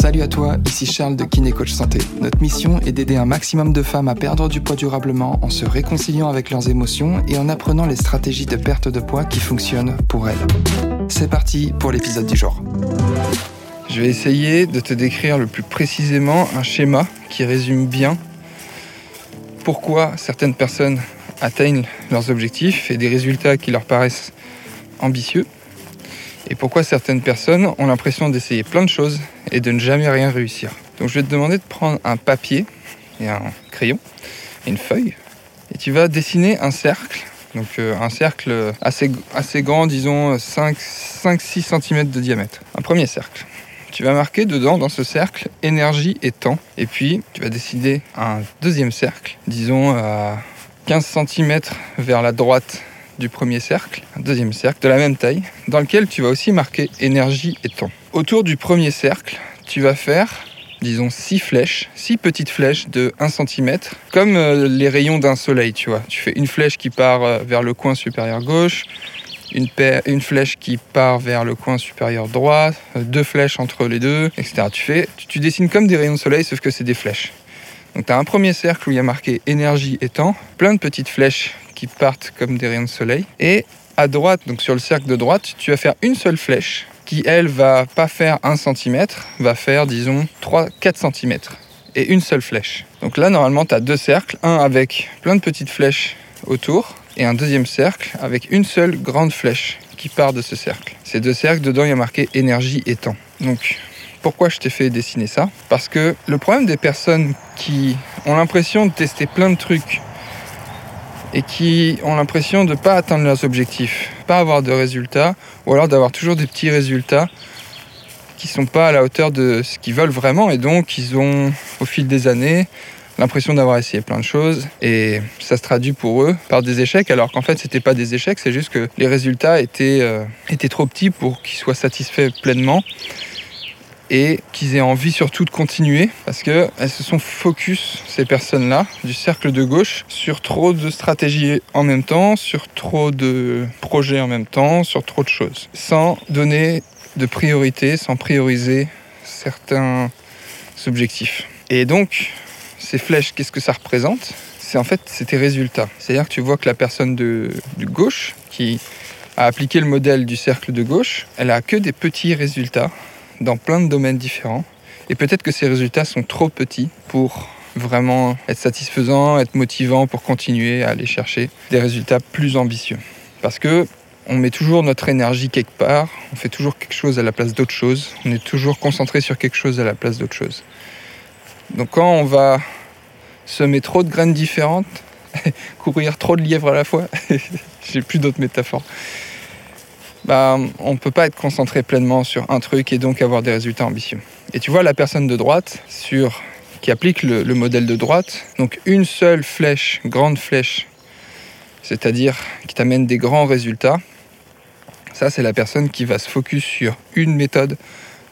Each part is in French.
Salut à toi, ici Charles de Kiné Coach Santé. Notre mission est d'aider un maximum de femmes à perdre du poids durablement en se réconciliant avec leurs émotions et en apprenant les stratégies de perte de poids qui fonctionnent pour elles. C'est parti pour l'épisode du jour. Je vais essayer de te décrire le plus précisément un schéma qui résume bien pourquoi certaines personnes atteignent leurs objectifs et des résultats qui leur paraissent ambitieux et pourquoi certaines personnes ont l'impression d'essayer plein de choses et de ne jamais rien réussir. Donc je vais te demander de prendre un papier et un crayon et une feuille et tu vas dessiner un cercle. Donc euh, un cercle assez, assez grand, disons 5-6 cm de diamètre. Un premier cercle. Tu vas marquer dedans, dans ce cercle, énergie et temps. Et puis, tu vas décider un deuxième cercle, disons à 15 cm vers la droite du premier cercle, un deuxième cercle de la même taille, dans lequel tu vas aussi marquer énergie et temps. Autour du premier cercle, tu vas faire, disons, six flèches, six petites flèches de 1 cm, comme euh, les rayons d'un soleil, tu vois. Tu fais une flèche qui part euh, vers le coin supérieur gauche, une, une flèche qui part vers le coin supérieur droit, euh, deux flèches entre les deux, etc. Tu, fais, tu dessines comme des rayons de soleil, sauf que c'est des flèches. Donc tu as un premier cercle où il y a marqué énergie et temps, plein de petites flèches qui partent comme des rayons de soleil. Et à droite, donc sur le cercle de droite, tu vas faire une seule flèche qui, elle, va pas faire 1 cm, va faire, disons, 3-4 cm. Et une seule flèche. Donc là, normalement, tu as deux cercles, un avec plein de petites flèches autour, et un deuxième cercle avec une seule grande flèche qui part de ce cercle. Ces deux cercles, dedans, il y a marqué énergie et temps. Donc, pourquoi je t'ai fait dessiner ça? Parce que le problème des personnes qui ont l'impression de tester plein de trucs et qui ont l'impression de ne pas atteindre leurs objectifs, pas avoir de résultats, ou alors d'avoir toujours des petits résultats qui ne sont pas à la hauteur de ce qu'ils veulent vraiment, et donc ils ont, au fil des années, l'impression d'avoir essayé plein de choses, et ça se traduit pour eux par des échecs, alors qu'en fait c'était pas des échecs, c'est juste que les résultats étaient, euh, étaient trop petits pour qu'ils soient satisfaits pleinement et qu'ils aient envie surtout de continuer parce qu'elles se sont focus, ces personnes-là, du cercle de gauche, sur trop de stratégies en même temps, sur trop de projets en même temps, sur trop de choses, sans donner de priorité, sans prioriser certains objectifs. Et donc, ces flèches, qu'est-ce que ça représente? C'est en fait, c'est tes résultats. C'est-à-dire que tu vois que la personne de, de gauche, qui a appliqué le modèle du cercle de gauche, elle a que des petits résultats dans plein de domaines différents. Et peut-être que ces résultats sont trop petits pour vraiment être satisfaisants, être motivants pour continuer à aller chercher des résultats plus ambitieux. Parce que on met toujours notre énergie quelque part, on fait toujours quelque chose à la place d'autre chose, on est toujours concentré sur quelque chose à la place d'autre chose. Donc quand on va semer trop de graines différentes, courir trop de lièvres à la fois, j'ai plus d'autres métaphores, bah, on ne peut pas être concentré pleinement sur un truc et donc avoir des résultats ambitieux. Et tu vois la personne de droite qui applique le, modèle de droite, donc une seule flèche, grande flèche, c'est-à-dire qui t'amène des grands résultats, ça c'est la personne qui va se focus sur une méthode,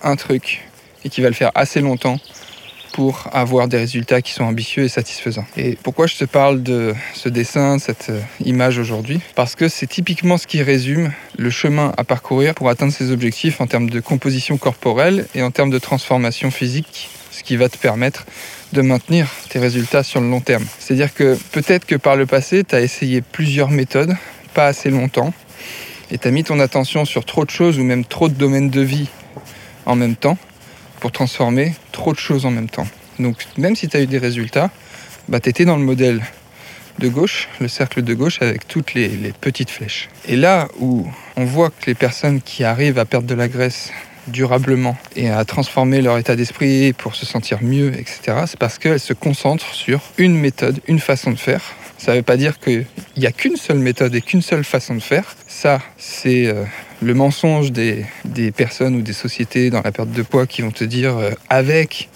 un truc, et qui va le faire assez longtemps pour avoir des résultats qui sont ambitieux et satisfaisants. Et pourquoi je te parle de ce dessin, cette euh, image aujourd'hui? Parce que c'est typiquement ce qui résume le chemin à parcourir pour atteindre ses objectifs en termes de composition corporelle et en termes de transformation physique, ce qui va te permettre de maintenir tes résultats sur le long terme. C'est-à-dire que peut-être que par le passé, tu as essayé plusieurs méthodes, pas assez longtemps, et tu as mis ton attention sur trop de choses ou même trop de domaines de vie en même temps pour transformer trop de choses en même temps. Donc même si tu as eu des résultats, bah, tu étais dans le modèle de gauche, le cercle de gauche avec toutes les, petites flèches. Et là où on voit que les personnes qui arrivent à perdre de la graisse durablement et à transformer leur état d'esprit pour se sentir mieux, etc., c'est parce qu'elles se concentrent sur une méthode, une façon de faire. Ça ne veut pas dire qu'il n'y a qu'une seule méthode et qu'une seule façon de faire. Ça, c'est euh, le mensonge des, personnes ou des sociétés dans la perte de poids qui vont te dire euh, avec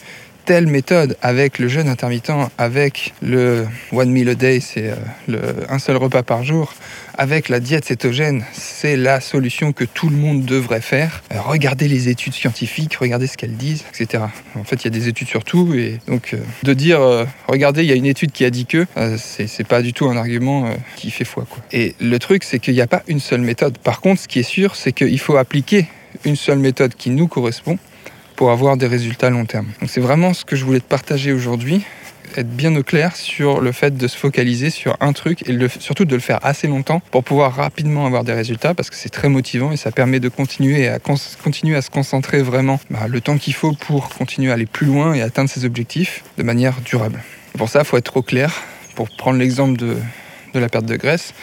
telle méthode, avec le jeûne intermittent, avec le one meal a day, c'est euh, un seul repas par jour, avec la diète cétogène, c'est la solution que tout le monde devrait faire. Euh, regardez les études scientifiques, regardez ce qu'elles disent, etc. En fait, il y a des études sur tout, et donc de dire regardez, il y a une étude qui a dit que, c'est pas du tout un argument qui fait foi. Et le truc, c'est qu'il n'y a pas une seule méthode. Par contre, ce qui est sûr, c'est qu'il faut appliquer une seule méthode qui nous correspond pour avoir des résultats à long terme. Donc c'est vraiment ce que je voulais te partager aujourd'hui, être bien au clair sur le fait de se focaliser sur un truc et surtout de le faire assez longtemps pour pouvoir rapidement avoir des résultats parce que c'est très motivant et ça permet de continuer à, continuer à se concentrer vraiment bah, le temps qu'il faut pour continuer à aller plus loin et atteindre ses objectifs de manière durable. pour ça, il faut être trop clair. Pour prendre l'exemple de, de la perte de graisse,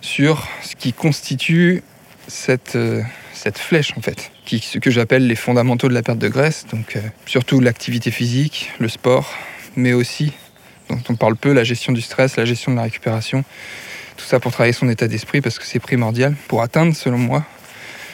sur ce qui constitue cette, euh, cette flèche en fait, qui, ce que j'appelle les fondamentaux de la perte de graisse, donc euh, surtout l'activité physique, le sport, mais aussi, dont on parle peu, la gestion du stress, la gestion de la récupération, tout ça pour travailler son état d'esprit parce que c'est primordial pour atteindre, selon moi,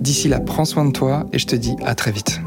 D'ici là, prends soin de toi et je te dis à très vite.